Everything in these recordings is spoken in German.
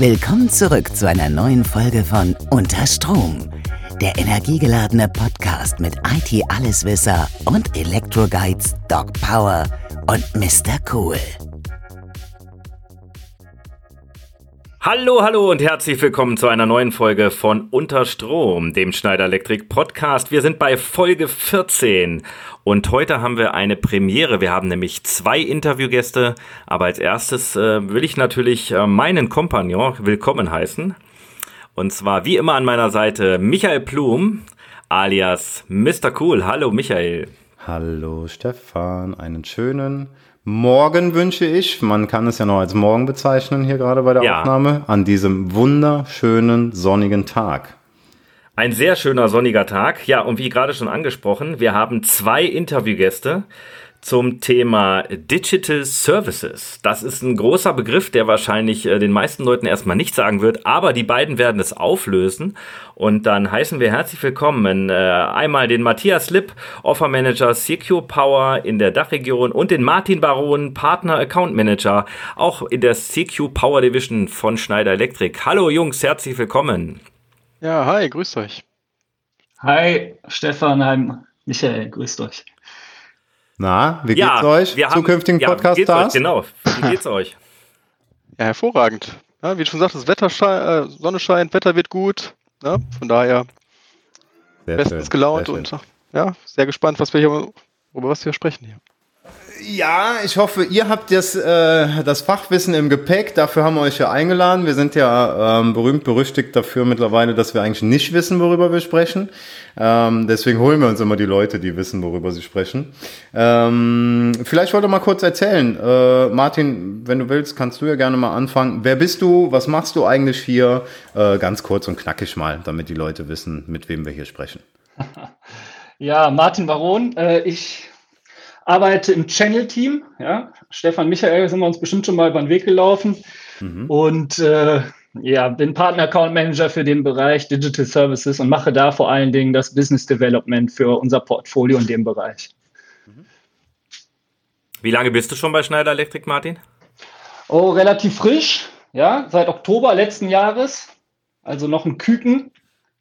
Willkommen zurück zu einer neuen Folge von Unter Strom, der energiegeladene Podcast mit IT-Alleswisser und Elektroguides Doc Power und Mr. Cool. Hallo, hallo und herzlich willkommen zu einer neuen Folge von Unterstrom, dem Schneider Electric Podcast. Wir sind bei Folge 14 und heute haben wir eine Premiere. Wir haben nämlich zwei Interviewgäste, aber als erstes äh, will ich natürlich äh, meinen Kompagnon willkommen heißen. Und zwar wie immer an meiner Seite Michael Plum alias Mr. Cool. Hallo Michael. Hallo Stefan, einen schönen Morgen wünsche ich, man kann es ja noch als Morgen bezeichnen hier gerade bei der ja. Aufnahme, an diesem wunderschönen sonnigen Tag. Ein sehr schöner sonniger Tag. Ja, und wie gerade schon angesprochen, wir haben zwei Interviewgäste zum Thema Digital Services. Das ist ein großer Begriff, der wahrscheinlich äh, den meisten Leuten erstmal nicht sagen wird, aber die beiden werden es auflösen. Und dann heißen wir herzlich willkommen äh, einmal den Matthias Lipp, Offer Manager CQ Power in der Dachregion und den Martin Baron, Partner Account Manager, auch in der CQ Power Division von Schneider Electric. Hallo Jungs, herzlich willkommen. Ja, hi, grüßt euch. Hi, Stefan, hi, Michael, grüßt euch. Na, wie ja, geht's euch? Wir Zukünftigen ja, Podcast-Stars? Genau, wie geht's euch? Ja, hervorragend. Ja, wie du schon sagst, das Wetter scheint, äh, Sonne scheint, Wetter wird gut. Ja, von daher sehr bestens schön, gelaunt und ja, sehr gespannt, was wir hier, über was wir sprechen hier. Ja, ich hoffe, ihr habt das, äh, das Fachwissen im Gepäck. Dafür haben wir euch ja eingeladen. Wir sind ja ähm, berühmt berüchtigt dafür mittlerweile, dass wir eigentlich nicht wissen, worüber wir sprechen. Ähm, deswegen holen wir uns immer die Leute, die wissen, worüber sie sprechen. Ähm, vielleicht wollt ihr mal kurz erzählen. Äh, Martin, wenn du willst, kannst du ja gerne mal anfangen. Wer bist du? Was machst du eigentlich hier? Äh, ganz kurz und knackig mal, damit die Leute wissen, mit wem wir hier sprechen. Ja, Martin Baron. Äh, ich arbeite im Channel-Team. Ja. Stefan Michael sind wir uns bestimmt schon mal über den Weg gelaufen. Mhm. Und äh, ja, bin Partner Account Manager für den Bereich Digital Services und mache da vor allen Dingen das Business Development für unser Portfolio in dem Bereich. Mhm. Wie lange bist du schon bei Schneider Electric, Martin? Oh, relativ frisch. Ja, seit Oktober letzten Jahres. Also noch ein Küken,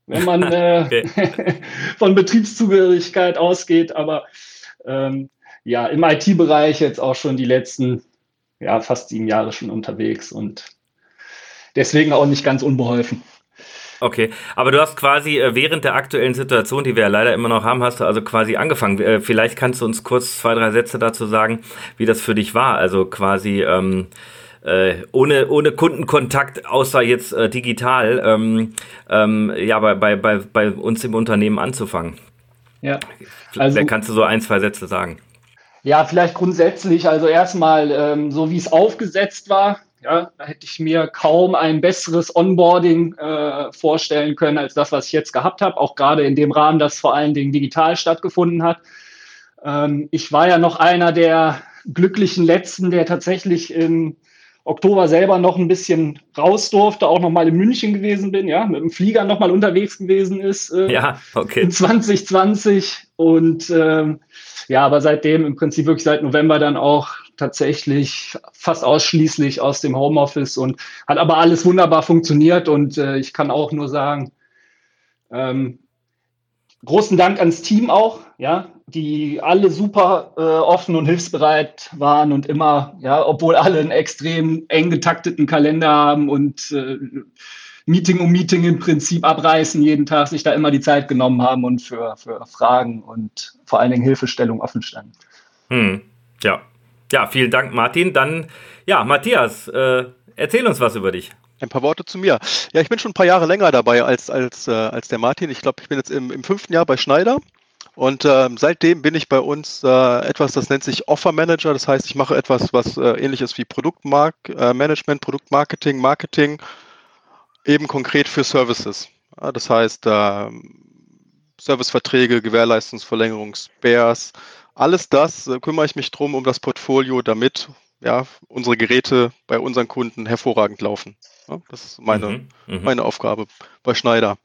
wenn man äh, von Betriebszugehörigkeit ausgeht. Aber ähm, ja, im IT-Bereich jetzt auch schon die letzten, ja, fast sieben Jahre schon unterwegs und deswegen auch nicht ganz unbeholfen. Okay, aber du hast quasi äh, während der aktuellen Situation, die wir ja leider immer noch haben, hast du also quasi angefangen. Äh, vielleicht kannst du uns kurz zwei, drei Sätze dazu sagen, wie das für dich war. Also quasi ähm, äh, ohne, ohne Kundenkontakt, außer jetzt äh, digital, ähm, ähm, ja, bei, bei, bei, bei uns im Unternehmen anzufangen. Ja. Also, Vielleicht kannst du so ein, zwei Sätze sagen. Ja, vielleicht grundsätzlich, also erstmal, ähm, so wie es aufgesetzt war, ja, da hätte ich mir kaum ein besseres Onboarding äh, vorstellen können als das, was ich jetzt gehabt habe, auch gerade in dem Rahmen, das vor allen Dingen digital stattgefunden hat. Ähm, ich war ja noch einer der glücklichen Letzten, der tatsächlich im Oktober selber noch ein bisschen raus durfte, auch noch mal in München gewesen bin, ja, mit dem Flieger noch mal unterwegs gewesen ist. Äh, ja, okay. In 2020 und ähm, ja, aber seitdem im Prinzip wirklich seit November dann auch tatsächlich fast ausschließlich aus dem Homeoffice und hat aber alles wunderbar funktioniert und äh, ich kann auch nur sagen, ähm, großen Dank ans Team auch, ja, die alle super äh, offen und hilfsbereit waren und immer, ja, obwohl alle einen extrem eng getakteten Kalender haben und äh, Meeting um Meeting im Prinzip abreißen jeden Tag, sich da immer die Zeit genommen haben und für, für Fragen und vor allen Dingen Hilfestellung offen standen. Hm. Ja. Ja, vielen Dank, Martin. Dann, ja, Matthias, äh, erzähl uns was über dich. Ein paar Worte zu mir. Ja, ich bin schon ein paar Jahre länger dabei als, als, äh, als der Martin. Ich glaube, ich bin jetzt im, im fünften Jahr bei Schneider. Und äh, seitdem bin ich bei uns äh, etwas, das nennt sich Offer Manager. Das heißt, ich mache etwas, was äh, ähnlich ist wie Produktmanagement, äh, Produktmarketing, Marketing eben konkret für Services. Ja, das heißt, äh, Serviceverträge, Gewährleistungsverlängerung, Spares, alles das äh, kümmere ich mich drum um das Portfolio, damit ja, unsere Geräte bei unseren Kunden hervorragend laufen. Ja, das ist meine, mhm, mhm. meine Aufgabe bei Schneider.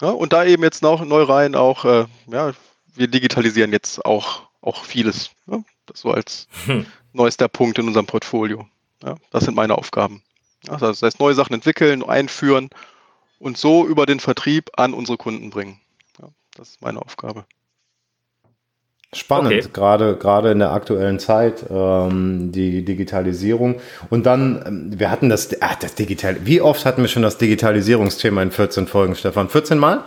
Ja, und da eben jetzt noch neu rein auch, äh, ja, wir digitalisieren jetzt auch, auch vieles. Ja, das so als hm. neuester Punkt in unserem Portfolio. Ja, das sind meine Aufgaben. Also das heißt, neue Sachen entwickeln, einführen und so über den Vertrieb an unsere Kunden bringen. Ja, das ist meine Aufgabe. Spannend, okay. gerade gerade in der aktuellen Zeit ähm, die Digitalisierung und dann ähm, wir hatten das ach, das Digital wie oft hatten wir schon das Digitalisierungsthema in 14 Folgen Stefan 14 Mal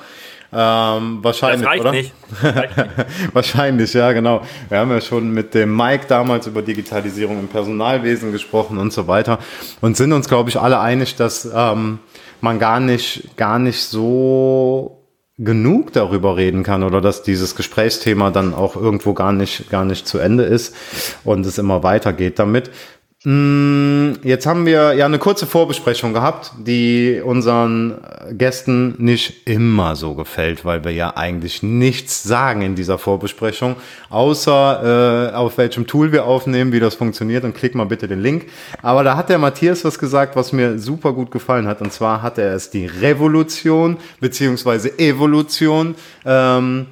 ähm, wahrscheinlich das oder nicht. Reicht nicht. wahrscheinlich ja genau wir haben ja schon mit dem Mike damals über Digitalisierung im Personalwesen gesprochen und so weiter und sind uns glaube ich alle einig dass ähm, man gar nicht gar nicht so genug darüber reden kann oder dass dieses Gesprächsthema dann auch irgendwo gar nicht, gar nicht zu Ende ist und es immer weitergeht damit. Mm, jetzt haben wir ja eine kurze Vorbesprechung gehabt, die unseren Gästen nicht immer so gefällt, weil wir ja eigentlich nichts sagen in dieser Vorbesprechung, außer äh, auf welchem Tool wir aufnehmen, wie das funktioniert und klick mal bitte den Link. Aber da hat der Matthias was gesagt, was mir super gut gefallen hat und zwar hat er es die Revolution beziehungsweise Evolution ähm,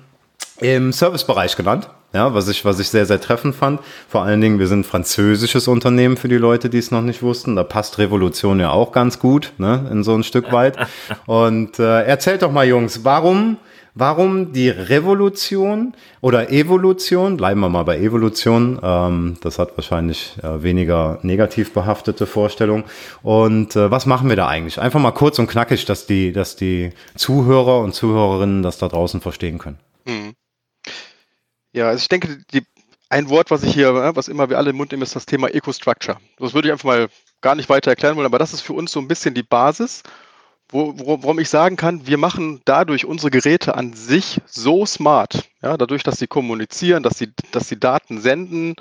im Servicebereich genannt. Ja, was ich, was ich sehr, sehr treffend fand. Vor allen Dingen, wir sind ein französisches Unternehmen für die Leute, die es noch nicht wussten. Da passt Revolution ja auch ganz gut, ne, in so ein Stück weit. Und äh, erzählt doch mal, Jungs, warum, warum die Revolution oder Evolution, bleiben wir mal bei Evolution, ähm, das hat wahrscheinlich äh, weniger negativ behaftete Vorstellung. Und äh, was machen wir da eigentlich? Einfach mal kurz und knackig, dass die, dass die Zuhörer und Zuhörerinnen das da draußen verstehen können. Mhm. Ja, also ich denke, die, ein Wort, was ich hier, äh, was immer wir alle im Mund nehmen, ist das Thema Eco-Structure. Das würde ich einfach mal gar nicht weiter erklären wollen, aber das ist für uns so ein bisschen die Basis, wo, worum ich sagen kann, wir machen dadurch unsere Geräte an sich so smart, ja, dadurch, dass sie kommunizieren, dass sie, dass sie Daten senden,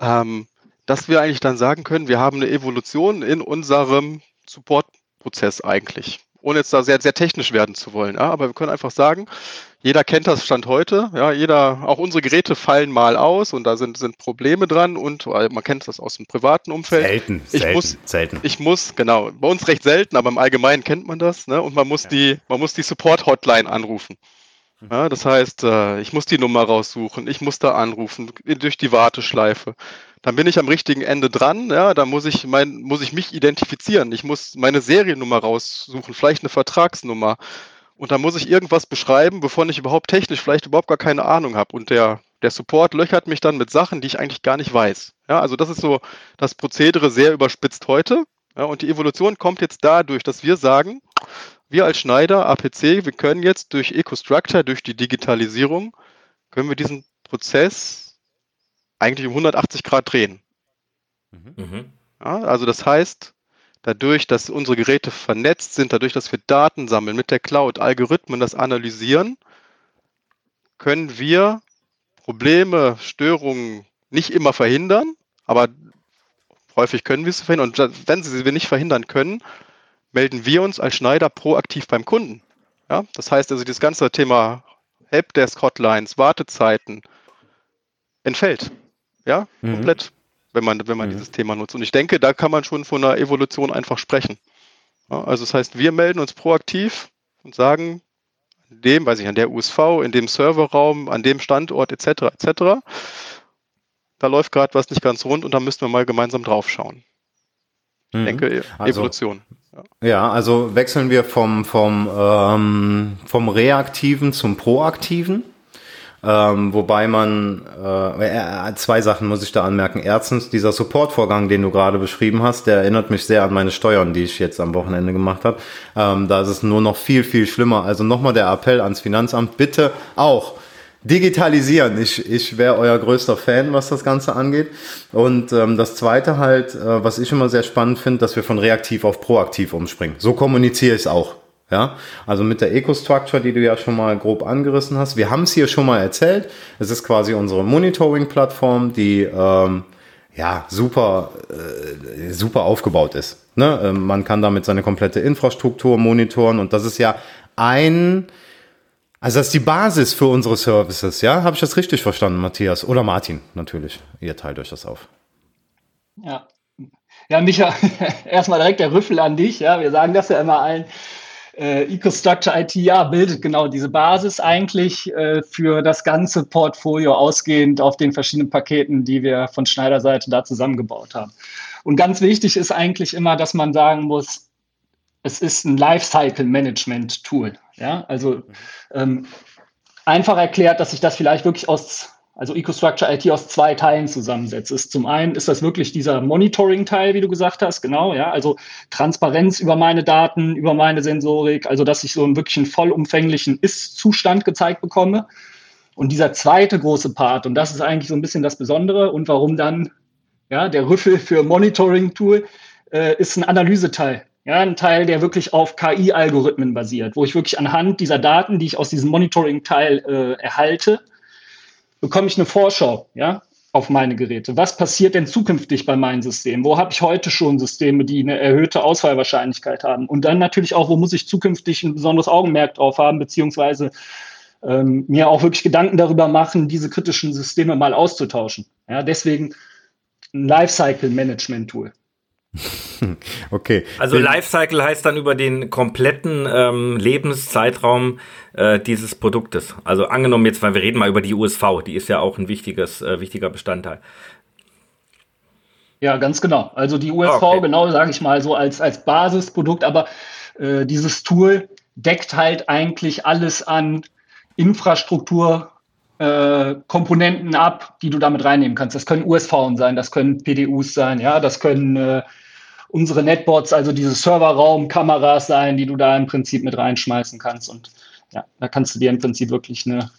ähm, dass wir eigentlich dann sagen können, wir haben eine Evolution in unserem Support-Prozess eigentlich ohne jetzt da sehr, sehr technisch werden zu wollen. Ja, aber wir können einfach sagen, jeder kennt das Stand heute. Ja, jeder, auch unsere Geräte fallen mal aus und da sind, sind Probleme dran und man kennt das aus dem privaten Umfeld. Selten, ich selten, muss, selten. Ich muss, genau, bei uns recht selten, aber im Allgemeinen kennt man das. Ne? Und man muss ja. die, man muss die Support-Hotline anrufen. Mhm. Ja, das heißt, äh, ich muss die Nummer raussuchen, ich muss da anrufen, durch die Warteschleife dann bin ich am richtigen Ende dran. Ja, da muss ich mein, muss ich mich identifizieren. Ich muss meine Seriennummer raussuchen, vielleicht eine Vertragsnummer. Und da muss ich irgendwas beschreiben, bevor ich überhaupt technisch vielleicht überhaupt gar keine Ahnung habe. Und der, der Support löchert mich dann mit Sachen, die ich eigentlich gar nicht weiß. Ja, also das ist so das Prozedere sehr überspitzt heute. Ja, und die Evolution kommt jetzt dadurch, dass wir sagen, wir als Schneider, APC, wir können jetzt durch EcoStructure, durch die Digitalisierung, können wir diesen Prozess eigentlich um 180 Grad drehen. Mhm. mhm. Ja, also das heißt, dadurch, dass unsere Geräte vernetzt sind, dadurch, dass wir Daten sammeln mit der Cloud, Algorithmen das analysieren, können wir Probleme, Störungen nicht immer verhindern, aber häufig können wir sie verhindern. Und wenn sie sie nicht verhindern können, melden wir uns als Schneider proaktiv beim Kunden. Ja, das heißt also, das ganze Thema Helpdesk-Hotlines, Wartezeiten entfällt. Ja, mhm. komplett, wenn man, wenn man mhm. dieses Thema nutzt. Und ich denke, da kann man schon von einer Evolution einfach sprechen. Ja, also das heißt, wir melden uns proaktiv und sagen, an dem, weiß ich, an der USV, in dem Serverraum, an dem Standort etc. etc. Da läuft gerade was nicht ganz rund und da müssen wir mal gemeinsam drauf schauen. Ich mhm. denke, also, Evolution. Ja. ja. also wechseln wir vom, vom, ähm, vom Reaktiven zum Proaktiven. Ähm, wobei man, äh, zwei Sachen muss ich da anmerken. Erstens, dieser Supportvorgang, den du gerade beschrieben hast, der erinnert mich sehr an meine Steuern, die ich jetzt am Wochenende gemacht habe. Ähm, da ist es nur noch viel, viel schlimmer. Also nochmal der Appell ans Finanzamt, bitte auch digitalisieren. Ich, ich wäre euer größter Fan, was das Ganze angeht. Und ähm, das Zweite halt, äh, was ich immer sehr spannend finde, dass wir von reaktiv auf proaktiv umspringen. So kommuniziere ich es auch. Ja, also mit der Eco-Structure, die du ja schon mal grob angerissen hast. Wir haben es hier schon mal erzählt. Es ist quasi unsere Monitoring-Plattform, die ähm, ja super, äh, super aufgebaut ist. Ne? Ähm, man kann damit seine komplette Infrastruktur monitoren und das ist ja ein, also das ist die Basis für unsere Services. Ja, habe ich das richtig verstanden, Matthias oder Martin? Natürlich, ihr teilt euch das auf. Ja, ja, Micha, erstmal direkt der Rüffel an dich. Ja, wir sagen das ja immer allen äh, EcoStructure IT, ja, bildet genau diese Basis eigentlich äh, für das ganze Portfolio ausgehend auf den verschiedenen Paketen, die wir von Schneider Seite da zusammengebaut haben. Und ganz wichtig ist eigentlich immer, dass man sagen muss, es ist ein Lifecycle-Management-Tool. Ja, also ähm, einfach erklärt, dass sich das vielleicht wirklich aus also EcoStructure IT aus zwei Teilen zusammensetzt. Ist zum einen ist das wirklich dieser Monitoring-Teil, wie du gesagt hast, genau, ja, also Transparenz über meine Daten, über meine Sensorik, also dass ich so einen wirklich einen vollumfänglichen Ist-Zustand gezeigt bekomme. Und dieser zweite große Part, und das ist eigentlich so ein bisschen das Besondere und warum dann ja, der Rüffel für Monitoring-Tool äh, ist ein Analyseteil. Ja, ein Teil, der wirklich auf KI-Algorithmen basiert, wo ich wirklich anhand dieser Daten, die ich aus diesem Monitoring-Teil äh, erhalte, bekomme ich eine Vorschau, ja, auf meine Geräte. Was passiert denn zukünftig bei meinen Systemen? Wo habe ich heute schon Systeme, die eine erhöhte Ausfallwahrscheinlichkeit haben? Und dann natürlich auch, wo muss ich zukünftig ein besonderes Augenmerk drauf haben, beziehungsweise ähm, mir auch wirklich Gedanken darüber machen, diese kritischen Systeme mal auszutauschen. Ja, deswegen ein Lifecycle-Management-Tool. Okay. Also Lifecycle heißt dann über den kompletten ähm, Lebenszeitraum äh, dieses Produktes. Also angenommen jetzt, weil wir reden mal über die USV, die ist ja auch ein wichtiges, äh, wichtiger Bestandteil. Ja, ganz genau. Also die USV, okay. genau, sage ich mal so als, als Basisprodukt, aber äh, dieses Tool deckt halt eigentlich alles an Infrastruktur, äh, Komponenten ab, die du damit reinnehmen kannst. Das können USV sein, das können PDUs sein, ja, das können äh, unsere Netbots, also diese Serverraum-Kameras sein, die du da im Prinzip mit reinschmeißen kannst. Und ja, da kannst du dir im Prinzip wirklich eine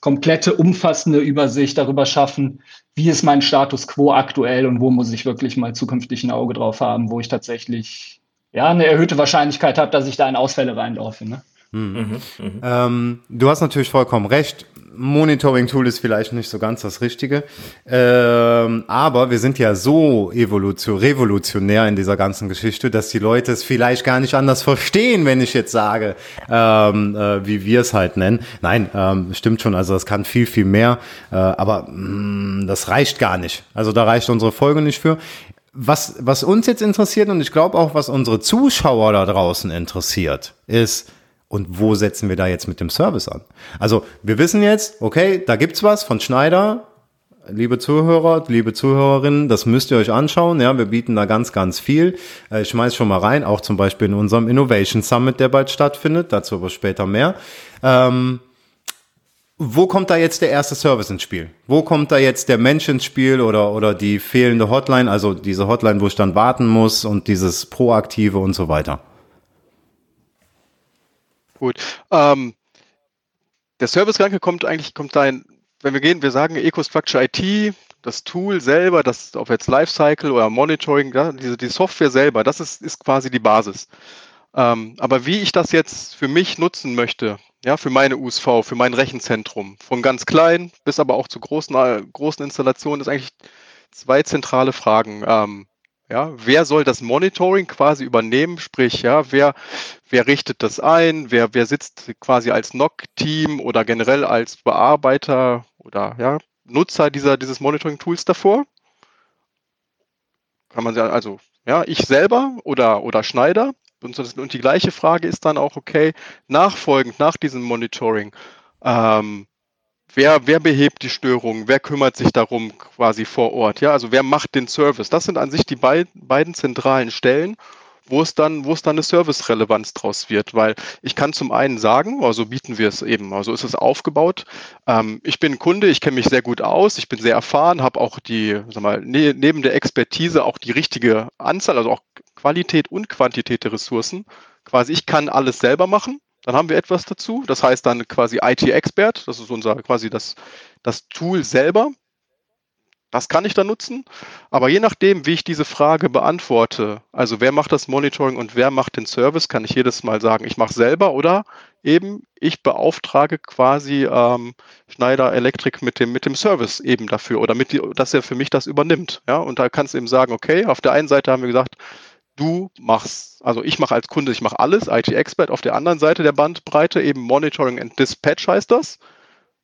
komplette, umfassende Übersicht darüber schaffen, wie ist mein Status quo aktuell und wo muss ich wirklich mal zukünftig ein Auge drauf haben, wo ich tatsächlich ja eine erhöhte Wahrscheinlichkeit habe, dass ich da in Ausfälle reinlaufe. Ne? Mhm. Mhm. Ähm, du hast natürlich vollkommen recht. Monitoring-Tool ist vielleicht nicht so ganz das Richtige. Ähm, aber wir sind ja so revolutionär in dieser ganzen Geschichte, dass die Leute es vielleicht gar nicht anders verstehen, wenn ich jetzt sage, ähm, äh, wie wir es halt nennen. Nein, ähm, stimmt schon. Also das kann viel, viel mehr. Äh, aber mh, mm, das reicht gar nicht. Also da reicht unsere Folge nicht für. Was, was uns jetzt interessiert und ich glaube auch, was unsere Zuschauer da draußen interessiert, ist, und wo setzen wir da jetzt mit dem Service an? Also wir wissen jetzt, okay, da gibt's was von Schneider. Liebe Zuhörer, liebe Zuhörerinnen, das müsst ihr euch anschauen. Ja, wir bieten da ganz, ganz viel. Äh, ich schmeiß schon mal rein, auch zum Beispiel in unserem Innovation Summit, der bald stattfindet. Dazu aber später mehr. Ähm, wo kommt da jetzt der erste Service ins Spiel? Wo kommt da jetzt der Mensch ins Spiel oder, oder die fehlende Hotline, also diese Hotline, wo ich dann warten muss und dieses Proaktive und so weiter? Gut. Ähm, der Servicegedanke kommt eigentlich, kommt dahin, wenn wir gehen, wir sagen EcoStructure IT, das Tool selber, das ob jetzt Lifecycle oder Monitoring, ja, diese, die Software selber, das ist, ist quasi die Basis. Ähm, aber wie ich das jetzt für mich nutzen möchte, ja, für meine USV, für mein Rechenzentrum, von ganz klein bis aber auch zu großen, äh, großen Installationen, ist eigentlich zwei zentrale Fragen. Ähm, ja, wer soll das Monitoring quasi übernehmen? Sprich, ja, wer, wer richtet das ein? Wer, wer sitzt quasi als NOC-Team oder generell als Bearbeiter oder ja, Nutzer dieser, dieses Monitoring-Tools davor? Kann man sagen, also, ja, ich selber oder, oder Schneider? Und, die gleiche Frage ist dann auch, okay, nachfolgend nach diesem Monitoring, ähm, wer, wer behebt die Störungen, wer kümmert sich darum quasi vor Ort, ja, also wer macht den Service. Das sind an sich die beid, beiden zentralen Stellen, wo es dann, wo es dann eine Service-Relevanz draus wird, weil ich kann zum einen sagen, also bieten wir es eben, also ist es aufgebaut. Ähm, ich bin Kunde, ich kenne mich sehr gut aus, ich bin sehr erfahren, habe auch die, sag mal, ne, neben der Expertise auch die richtige Anzahl, also auch Qualität und Quantität der Ressourcen. Quasi, ich kann alles selber machen. Dann haben wir etwas dazu. Das heißt dann quasi IT-Expert. Das ist unser quasi das, das Tool selber. Das kann ich dann nutzen. Aber je nachdem, wie ich diese Frage beantworte, also wer macht das Monitoring und wer macht den Service, kann ich jedes Mal sagen, ich mache selber oder eben ich beauftrage quasi ähm, Schneider Electric mit dem, mit dem Service eben dafür oder mit dass er für mich das übernimmt. Ja, und da kannst du eben sagen, okay, auf der einen Seite haben wir gesagt, du machst, also ich mache als Kunde, ich mache alles, IT-Expert, auf der anderen Seite der Bandbreite eben Monitoring and Dispatch heißt das.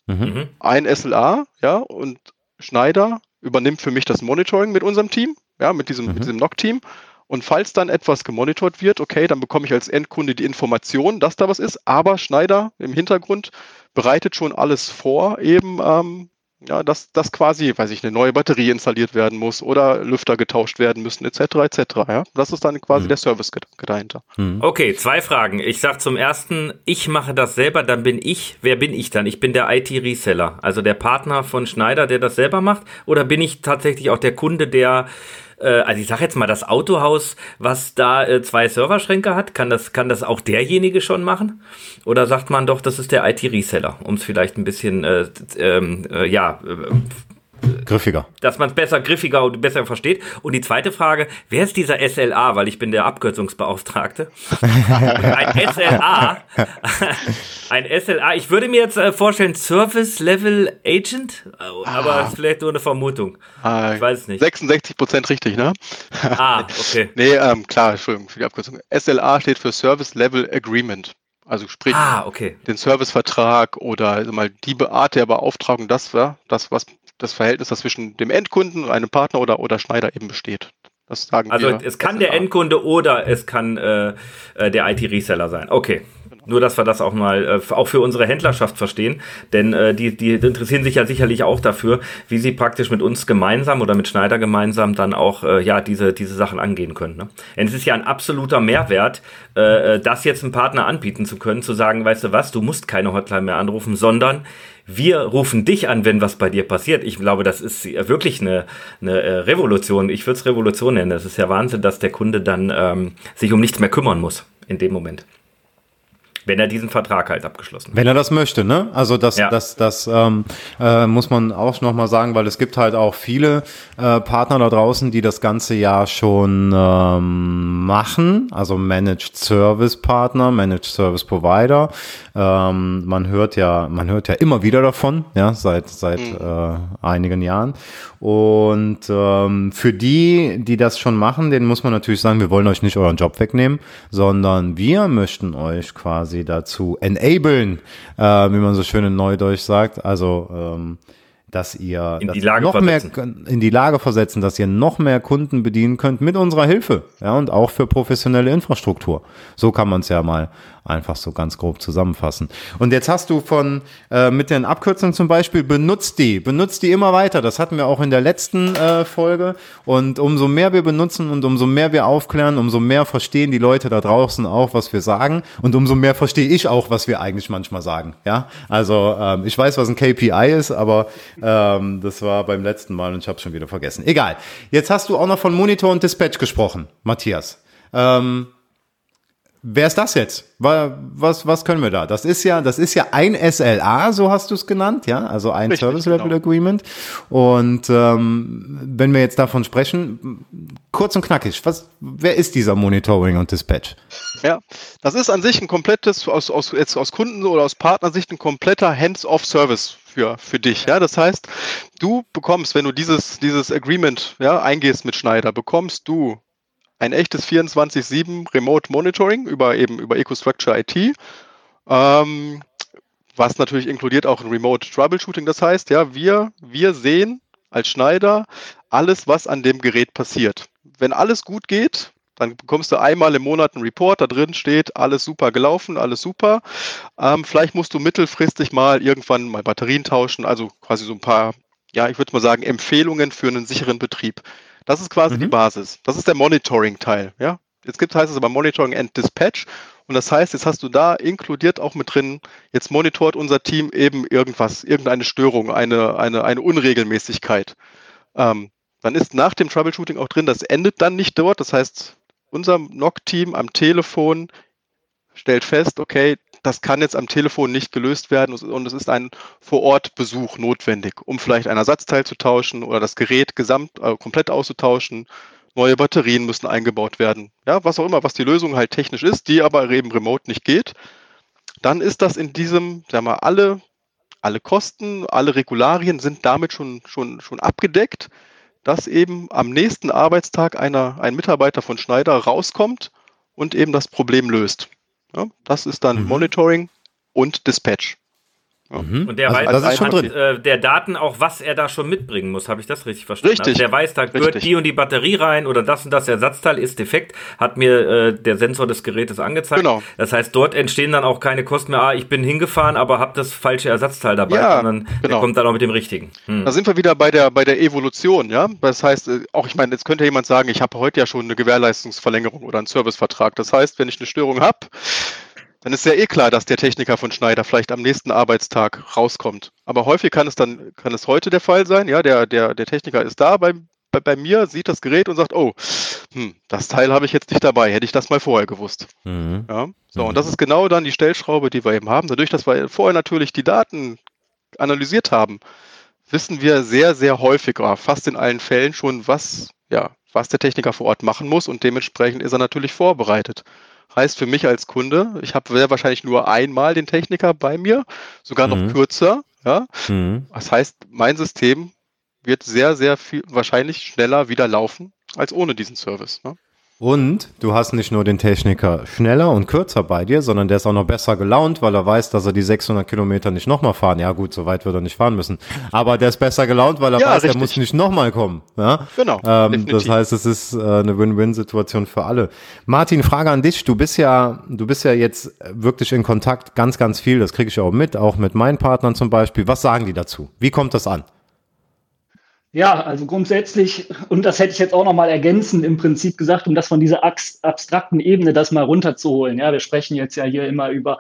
Mhm. mhm. Ein SLA, ja, und Schneider übernimmt für mich das Monitoring mit unserem Team, ja, mit diesem, mhm. diesem NOC-Team. Und falls dann etwas gemonitort wird, okay, dann bekomme ich als Endkunde die Information, dass da was ist. Aber Schneider im Hintergrund bereitet schon alles vor, eben ähm, ja, dass, dass quasi, weiß ich, eine neue Batterie installiert werden muss oder Lüfter getauscht werden müssen, etc. etc. Ja? Das ist dann quasi mhm. der Service-Gedanke dahinter. Mhm. Okay, zwei Fragen. Ich sage zum ersten, ich mache das selber, dann bin ich, wer bin ich dann? Ich bin der IT-Reseller, also der Partner von Schneider, der das selber macht, oder bin ich tatsächlich auch der Kunde, der äh, also ich sage jetzt mal, das Autohaus, was da äh, zwei Serverschränke hat, kann das, kann das auch derjenige schon machen? Oder sagt man doch, das ist der IT-Reseller, um es vielleicht ein bisschen, äh, ähm, äh, ja, äh, griffiger. Dass man es besser, griffiger und besser versteht. Und die zweite Frage, wer ist dieser SLA? Weil ich bin der Abkürzungsbeauftragte. ein SLA, ein SLA, ich würde mir jetzt äh, vorstellen, Service Level Agent, aber ah. ist vielleicht nur eine Vermutung. Ah, ich weiß es nicht. 66 Prozent richtig, ne? ah, okay. nee, ähm, klar, Entschuldigung für die Abkürzung. SLA steht für Service Level Agreement. Also sprich, ah, okay. den Servicevertrag oder also mal die Art der Beauftragung, das war das, was das Verhältnis, das zwischen dem Endkunden, einem Partner oder, oder Schneider eben besteht. Das sagen also wir. es kann der Endkunde oder es kann äh, äh der IT-Reseller sein. Okay. Nur, dass wir das auch mal äh, auch für unsere Händlerschaft verstehen, denn äh, die, die interessieren sich ja sicherlich auch dafür, wie sie praktisch mit uns gemeinsam oder mit Schneider gemeinsam dann auch äh, ja diese diese Sachen angehen können. Ne? Denn es ist ja ein absoluter Mehrwert, äh, äh das jetzt einem Partner anbieten zu können, zu sagen, weißt du was, du musst keine Hotline mehr anrufen, sondern wir rufen dich an, wenn was bei dir passiert. Ich glaube, das ist wirklich eine, eine äh, Revolution. Ich würde es Revolution nennen. Das ist ja Wahnsinn, dass der Kunde dann ähm, sich um nichts mehr kümmern muss in dem Moment. Wenn er diesen Vertrag halt abgeschlossen hat. Wenn er das möchte, ne? Also das, ja. das, das ähm, äh, muss man auch nochmal sagen, weil es gibt halt auch viele äh, Partner da draußen, die das ganze Jahr schon ähm, machen. Also Managed Service Partner, Managed Service Provider. Ähm, man hört ja, man hört ja immer wieder davon, ja, seit seit mhm. äh, einigen Jahren. Und ähm, für die, die das schon machen, denen muss man natürlich sagen, wir wollen euch nicht euren Job wegnehmen, sondern wir möchten euch quasi dazu enablen, äh, wie man so schön in Neudeutsch sagt. Also ähm, dass ihr in die Lage noch versetzen. mehr in die Lage versetzen, dass ihr noch mehr Kunden bedienen könnt mit unserer Hilfe, ja und auch für professionelle Infrastruktur. So kann man es ja mal einfach so ganz grob zusammenfassen. Und jetzt hast du von äh, mit den Abkürzungen zum Beispiel benutzt die, benutzt die immer weiter. Das hatten wir auch in der letzten äh, Folge. Und umso mehr wir benutzen und umso mehr wir aufklären, umso mehr verstehen die Leute da draußen auch, was wir sagen. Und umso mehr verstehe ich auch, was wir eigentlich manchmal sagen. Ja, also ähm, ich weiß, was ein KPI ist, aber ähm, das war beim letzten Mal und ich habe schon wieder vergessen. Egal. Jetzt hast du auch noch von Monitor und Dispatch gesprochen, Matthias. Ähm, Wer ist das jetzt? Was, was können wir da? Das ist ja, das ist ja ein SLA, so hast du es genannt, ja, also ein Richtig, Service Level genau. Agreement. Und ähm, wenn wir jetzt davon sprechen, kurz und knackig, was, wer ist dieser Monitoring und Dispatch? Ja, das ist an sich ein komplettes, aus, aus, jetzt aus Kunden- oder aus Partnersicht ein kompletter Hands-off-Service für, für dich. Ja, das heißt, du bekommst, wenn du dieses, dieses Agreement ja, eingehst mit Schneider, bekommst du ein echtes 24-7 Remote Monitoring über eben über EcoStructure IT. Ähm, was natürlich inkludiert auch ein Remote Troubleshooting. Das heißt, ja, wir, wir sehen als Schneider alles, was an dem Gerät passiert. Wenn alles gut geht, dann bekommst du einmal im Monat einen Report, da drin steht, alles super gelaufen, alles super. Ähm, vielleicht musst du mittelfristig mal irgendwann mal Batterien tauschen, also quasi so ein paar, ja, ich würde mal sagen, Empfehlungen für einen sicheren Betrieb. Das ist quasi mhm. die Basis. Das ist der Monitoring-Teil. Ja? Jetzt gibt heißt es aber Monitoring and Dispatch. Und das heißt, jetzt hast du da inkludiert auch mit drin, jetzt monitort unser Team eben irgendwas, irgendeine Störung, eine, eine, eine Unregelmäßigkeit. Ähm, dann ist nach dem Troubleshooting auch drin, das endet dann nicht dort. Das heißt, unser NOC-Team am Telefon stellt fest, okay, das kann jetzt am Telefon nicht gelöst werden und es ist ein Vor-Ort-Besuch notwendig, um vielleicht ein Ersatzteil zu tauschen oder das Gerät gesamt, äh, komplett auszutauschen. Neue Batterien müssen eingebaut werden. Ja, was auch immer, was die Lösung halt technisch ist, die aber eben remote nicht geht. Dann ist das in diesem, sagen wir, alle, alle Kosten, alle Regularien sind damit schon, schon, schon abgedeckt, dass eben am nächsten Arbeitstag einer, ein Mitarbeiter von Schneider rauskommt und eben das Problem löst. Ja, das ist dann mhm. Monitoring und Dispatch. Mhm. Und der also, weiß also anhand äh, der Daten auch, was er da schon mitbringen muss. Habe ich das richtig verstanden? Richtig. Also der weiß, da gehört die und die Batterie rein oder das und das Ersatzteil ist defekt, hat mir äh, der Sensor des Gerätes angezeigt. Genau. Das heißt, dort entstehen dann auch keine Kosten mehr. Ah, ich bin hingefahren, aber habe das falsche Ersatzteil dabei, ja, sondern genau. der kommt dann auch mit dem richtigen. Hm. Da sind wir wieder bei der bei der Evolution, ja. Das heißt, äh, auch ich meine, jetzt könnte jemand sagen, ich habe heute ja schon eine Gewährleistungsverlängerung oder einen Servicevertrag. Das heißt, wenn ich eine Störung habe, dann ist ja eh klar, dass der Techniker von Schneider vielleicht am nächsten Arbeitstag rauskommt. Aber häufig kann es dann, kann es heute der Fall sein, ja, der, der, der Techniker ist da bei, bei, bei mir, sieht das Gerät und sagt, oh, hm, das Teil habe ich jetzt nicht dabei, hätte ich das mal vorher gewusst. Mhm. Ja, so, mhm. und das ist genau dann die Stellschraube, die wir eben haben. Dadurch, dass wir vorher natürlich die Daten analysiert haben, wissen wir sehr, sehr häufig, fast in allen Fällen schon, was, ja, was der Techniker vor Ort machen muss und dementsprechend ist er natürlich vorbereitet. Heißt für mich als Kunde, ich habe sehr wahrscheinlich nur einmal den Techniker bei mir, sogar noch mhm. kürzer. Ja? Mhm. Das heißt, mein System wird sehr, sehr viel wahrscheinlich schneller wieder laufen als ohne diesen Service. Ne? Und du hast nicht nur den Techniker schneller und kürzer bei dir, sondern der ist auch noch besser gelaunt, weil er weiß, dass er die 600 Kilometer nicht nochmal fahren. Ja gut, so weit wird er nicht fahren müssen. Aber der ist besser gelaunt, weil er ja, weiß, richtig. er muss nicht nochmal kommen. Ja? Genau. Ähm, das heißt, es ist äh, eine Win-Win-Situation für alle. Martin, Frage an dich. Du bist ja, du bist ja jetzt wirklich in Kontakt ganz, ganz viel. Das kriege ich auch mit, auch mit meinen Partnern zum Beispiel. Was sagen die dazu? Wie kommt das an? Ja, also grundsätzlich, und das hätte ich jetzt auch nochmal ergänzend im Prinzip gesagt, um das von dieser abstrakten Ebene das mal runterzuholen. Ja, wir sprechen jetzt ja hier immer über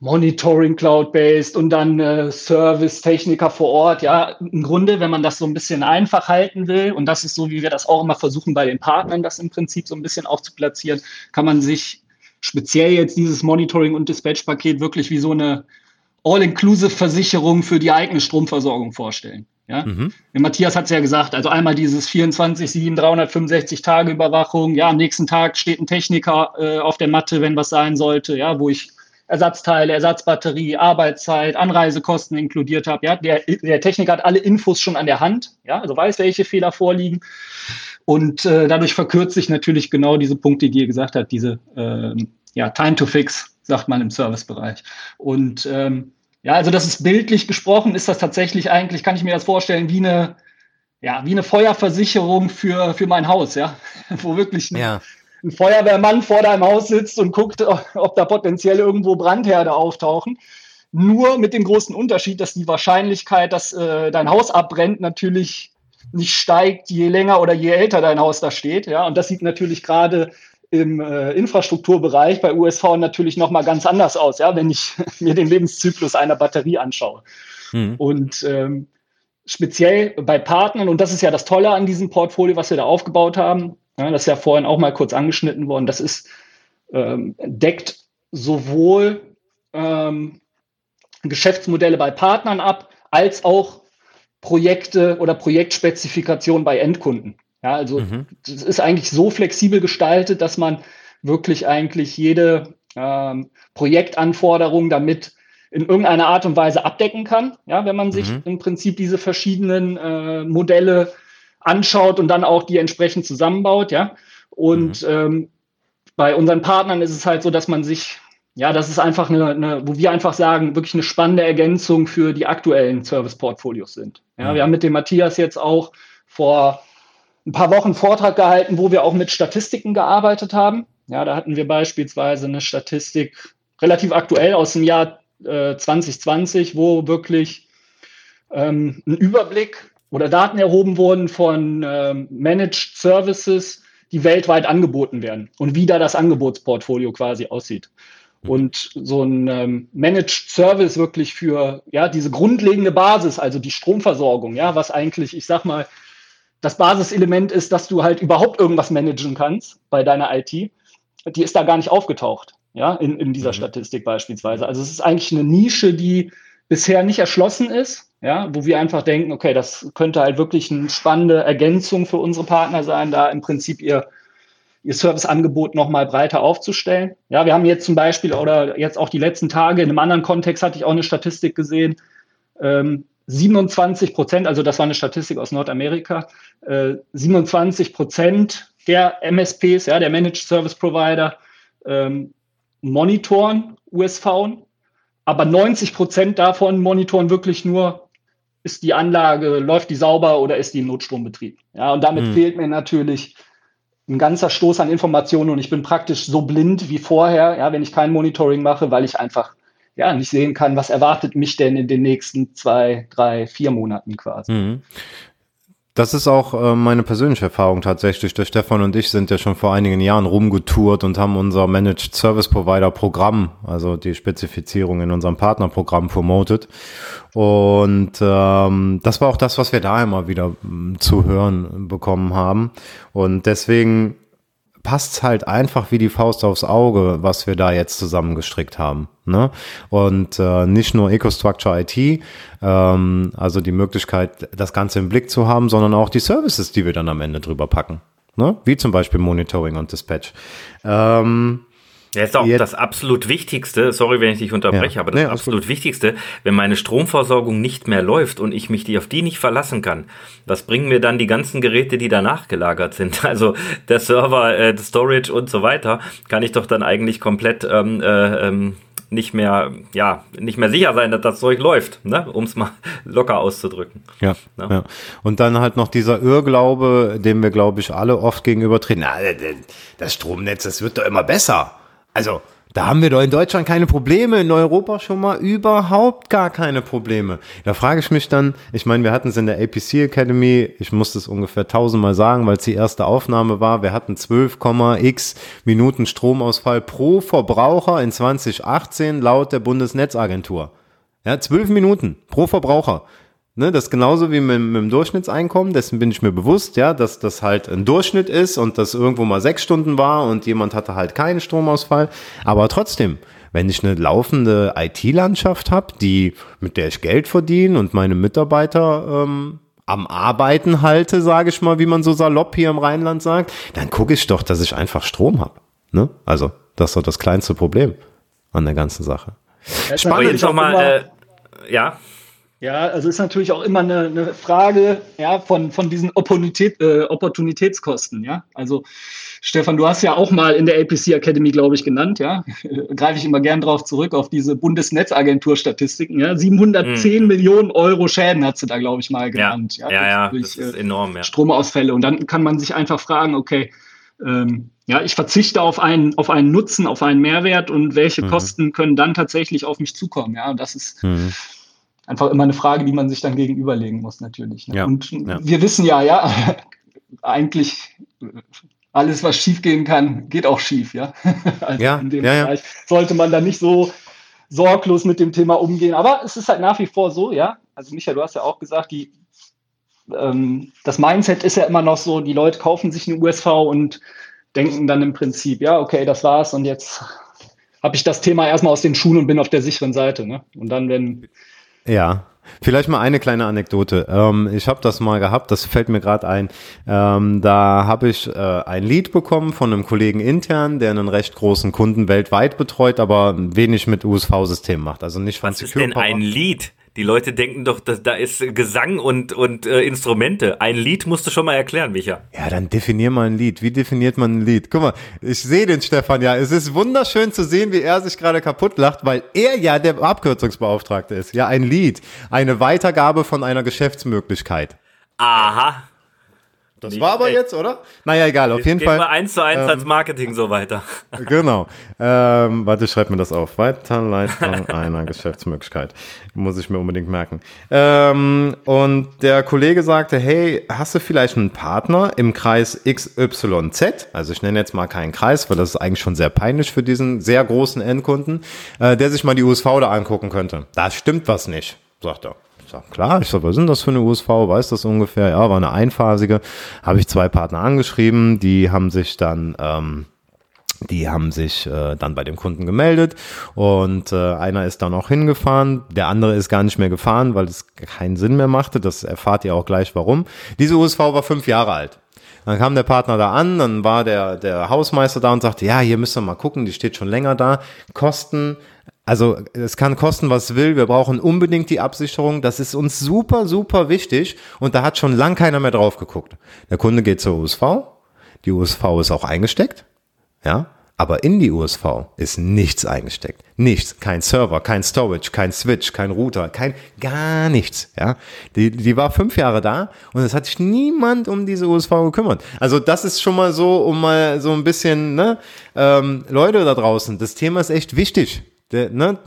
Monitoring Cloud-based und dann äh, Service-Techniker vor Ort. Ja, im Grunde, wenn man das so ein bisschen einfach halten will, und das ist so, wie wir das auch immer versuchen bei den Partnern, das im Prinzip so ein bisschen auch zu platzieren, kann man sich speziell jetzt dieses Monitoring- und Dispatch-Paket wirklich wie so eine All-Inclusive-Versicherung für die eigene Stromversorgung vorstellen. Ja? Mhm. Matthias hat es ja gesagt, also einmal dieses 24-7, 365 Tage Überwachung, ja, am nächsten Tag steht ein Techniker äh, auf der Matte, wenn was sein sollte, ja, wo ich Ersatzteile, Ersatzbatterie, Arbeitszeit, Anreisekosten inkludiert habe. Ja, der, der Techniker hat alle Infos schon an der Hand, ja, also weiß, welche Fehler vorliegen. Und äh, dadurch verkürzt sich natürlich genau diese Punkte, die ihr gesagt habt, diese äh, ja, Time to Fix, sagt man im Servicebereich. Und ähm, ja, also das ist bildlich gesprochen, ist das tatsächlich eigentlich, kann ich mir das vorstellen, wie eine, ja, wie eine Feuerversicherung für, für mein Haus, ja, wo wirklich ein, ja. ein Feuerwehrmann vor deinem Haus sitzt und guckt, ob da potenziell irgendwo Brandherde auftauchen. Nur mit dem großen Unterschied, dass die Wahrscheinlichkeit, dass äh, dein Haus abbrennt, natürlich nicht steigt, je länger oder je älter dein Haus da steht. Ja, und das sieht natürlich gerade im äh, Infrastrukturbereich bei USV natürlich noch mal ganz anders aus, ja, wenn ich mir den Lebenszyklus einer Batterie anschaue. Mhm. Und ähm, speziell bei Partnern, und das ist ja das Tolle an diesem Portfolio, was wir da aufgebaut haben, ja, das ist ja vorhin auch mal kurz angeschnitten worden, das ist, ähm, deckt sowohl ähm, Geschäftsmodelle bei Partnern ab, als auch Projekte oder Projektspezifikationen bei Endkunden. Ja, also mhm. das ist eigentlich so flexibel gestaltet, dass man wirklich eigentlich jede ähm, Projektanforderung damit in irgendeiner Art und Weise abdecken kann. Ja, wenn man sich mhm. im Prinzip diese verschiedenen äh, Modelle anschaut und dann auch die entsprechend zusammenbaut. Ja, und mhm. ähm, bei unseren Partnern ist es halt so, dass man sich ja, das ist einfach eine, eine, wo wir einfach sagen, wirklich eine spannende Ergänzung für die aktuellen Service-Portfolios sind. Ja, mhm. wir haben mit dem Matthias jetzt auch vor ein paar Wochen Vortrag gehalten, wo wir auch mit Statistiken gearbeitet haben. Ja, da hatten wir beispielsweise eine Statistik relativ aktuell aus dem Jahr äh, 2020, wo wirklich ähm, ein Überblick oder Daten erhoben wurden von ähm, Managed Services, die weltweit angeboten werden und wie da das Angebotsportfolio quasi aussieht. Mhm. Und so ein ähm, Managed Service wirklich für ja diese grundlegende Basis, also die Stromversorgung, ja, was eigentlich, ich sag mal, das Basiselement ist, dass du halt überhaupt irgendwas managen kannst bei deiner IT. Die ist da gar nicht aufgetaucht, ja, in, in dieser mhm. Statistik beispielsweise. Also es ist eigentlich eine Nische, die bisher nicht erschlossen ist, ja, wo wir einfach denken, okay, das könnte halt wirklich eine spannende Ergänzung für unsere Partner sein, da im Prinzip ihr, ihr Serviceangebot nochmal breiter aufzustellen. Ja, wir haben jetzt zum Beispiel oder jetzt auch die letzten Tage in einem anderen Kontext hatte ich auch eine Statistik gesehen, ähm, 27 Prozent, also das war eine Statistik aus Nordamerika, äh, 27 Prozent der MSPs, ja, der Managed Service Provider, ähm, monitoren USV, aber 90 Prozent davon monitoren wirklich nur, ist die Anlage, läuft die sauber oder ist die im Notstrombetrieb. Ja, und damit hm. fehlt mir natürlich ein ganzer Stoß an Informationen und ich bin praktisch so blind wie vorher, ja, wenn ich kein Monitoring mache, weil ich einfach ja nicht sehen kann, was erwartet mich denn in den nächsten zwei, drei, vier Monaten quasi. Mhm. Das ist auch äh, meine persönliche Erfahrung tatsächlich. Der Stefan und ich sind ja schon vor einigen Jahren rumgetourt und haben unser Managed Service Provider Programm, also die Spezifizierung in unserem Partnerprogramm promoted. Und ähm, das war auch das, was wir da immer wieder mm, zu hören bekommen haben. Und deswegen passt halt einfach wie die Faust aufs Auge, was wir da jetzt zusammengestrickt haben. Ne? Und äh, nicht nur EcoStructure IT, ähm, also die Möglichkeit, das Ganze im Blick zu haben, sondern auch die Services, die wir dann am Ende drüber packen. Ne? Wie zum Beispiel Monitoring und Dispatch. Ähm, ja, ist auch Jetzt. das absolut Wichtigste, sorry, wenn ich dich unterbreche, ja. aber das nee, absolut, Wichtigste, wenn meine Stromversorgung nicht mehr läuft und ich mich die auf die nicht verlassen kann, was bringen mir dann die ganzen Geräte, die danach gelagert sind? Also der Server, äh, der Storage und so weiter, kann ich doch dann eigentlich komplett ähm, äh, ähm, nicht mehr, ja, nicht mehr sicher sein, dass das Zeug läuft, ne? um es mal locker auszudrücken. Ja, ne? ja. Und dann halt noch dieser Irrglaube, dem wir, glaube ich, alle oft gegenübertreten. Na, das Stromnetz, das wird doch immer besser. Also, da haben wir doch in Deutschland keine Probleme, in Europa schon mal überhaupt gar keine Probleme. Da frage ich mich dann, ich meine, wir hatten es in der APC Academy, ich muss das ungefähr tausendmal sagen, weil es die erste Aufnahme war, wir hatten 12,x Minuten Stromausfall pro Verbraucher in 2018 laut der Bundesnetzagentur. Ja, 12 Minuten pro Verbraucher. Ne, das ist genauso wie mit, mit dem Durchschnittseinkommen, dessen bin ich mir bewusst, ja, dass das halt ein Durchschnitt ist und das irgendwo mal sechs Stunden war und jemand hatte halt keinen Stromausfall. Aber trotzdem, wenn ich eine laufende IT-Landschaft habe, die, mit der ich Geld verdiene und meine Mitarbeiter ähm, am Arbeiten halte, sage ich mal, wie man so salopp hier im Rheinland sagt, dann gucke ich doch, dass ich einfach Strom habe. Ne? Also, das ist doch das kleinste Problem an der ganzen Sache. Spannend. Noch mal, äh, ja. Ja, also ist natürlich auch immer eine, eine Frage ja, von, von diesen Opportunität, äh, Opportunitätskosten. Ja? Also Stefan, du hast ja auch mal in der APC Academy, glaube ich, genannt, ja, greife ich immer gern drauf zurück, auf diese Bundesnetzagentur-Statistiken, ja, 710 mhm. Millionen Euro Schäden hat sie da, glaube ich, mal genannt. Ja, ja, ja durch, das ist äh, enorm, ja. Stromausfälle. Und dann kann man sich einfach fragen, okay, ähm, ja, ich verzichte auf einen, auf einen Nutzen, auf einen Mehrwert und welche mhm. Kosten können dann tatsächlich auf mich zukommen, ja, und das ist... Mhm einfach immer eine Frage, die man sich dann gegenüberlegen muss, natürlich. Ne? Ja, und ja. wir wissen ja, ja, eigentlich alles, was schief gehen kann, geht auch schief, ja. also ja, in dem ja, Bereich sollte man da nicht so sorglos mit dem Thema umgehen. Aber es ist halt nach wie vor so, ja. Also Michael, du hast ja auch gesagt, die, ähm, das Mindset ist ja immer noch so, die Leute kaufen sich eine USV und denken dann im Prinzip, ja, okay, das war's und jetzt habe ich das Thema erstmal aus den Schuhen und bin auf der sicheren Seite. Ne? Und dann, wenn ja. Vielleicht mal eine kleine Anekdote. Ähm, ich habe das mal gehabt, das fällt mir gerade ein. Ähm, da habe ich äh, ein Lied bekommen von einem Kollegen intern, der einen recht großen Kunden weltweit betreut, aber wenig mit USV-Systemen macht. Also nicht von Was ist denn ein Lied? Die Leute denken doch, dass da ist Gesang und, und äh, Instrumente. Ein Lied musst du schon mal erklären, Micha. Ja, dann definier mal ein Lied. Wie definiert man ein Lied? Guck mal, ich sehe den Stefan ja. Es ist wunderschön zu sehen, wie er sich gerade kaputt lacht, weil er ja der Abkürzungsbeauftragte ist. Ja, ein Lied. Eine Weitergabe von einer Geschäftsmöglichkeit. Aha. Das Nicht war aber echt. jetzt, oder? Naja, egal, auf jeden Fall. Wir eins zu eins ähm, als Marketing so weiter. Genau. Ähm, warte, schreib mir das auf. Weiterleitung einer Geschäftsmöglichkeit. Muss ich mir unbedingt merken. Ähm, und der Kollege sagte, hey, hast du vielleicht einen Partner im Kreis XYZ? Also ich nenne jetzt mal keinen Kreis, weil das ist eigentlich schon sehr peinlich für diesen sehr großen Endkunden, äh, der sich mal die USV da angucken könnte. Da stimmt was nicht, sagt er. Sag, klar, ich sag, was sind das für eine USV? Weiß das ungefähr? Ja, war eine einphasige. Habe ich zwei Partner angeschrieben, die haben sich dann, ähm, die haben sich äh, dann bei dem Kunden gemeldet und äh, einer ist dann auch hingefahren, der andere ist gar nicht mehr gefahren, weil es keinen Sinn mehr machte. Das erfahrt ihr auch gleich warum. Diese USV war fünf Jahre alt. Dann kam der Partner da an, dann war der, der Hausmeister da und sagte, ja, hier müsst ihr mal gucken, die steht schon länger da. Kosten also es kann kosten, was will. Wir brauchen unbedingt die Absicherung. Das ist uns super, super wichtig. Und da hat schon lang keiner mehr drauf geguckt. Der Kunde geht zur USV. Die USV ist auch eingesteckt. Ja. Aber in die USV ist nichts eingesteckt. Nichts. Kein Server, kein Storage, kein Switch, kein Router, kein, gar nichts, ja. Die, die war fünf Jahre da und es hat sich niemand um diese USV gekümmert. Also das ist schon mal so, um mal so ein bisschen, ne, ähm, Leute da draußen, das Thema ist echt wichtig. Der, ne,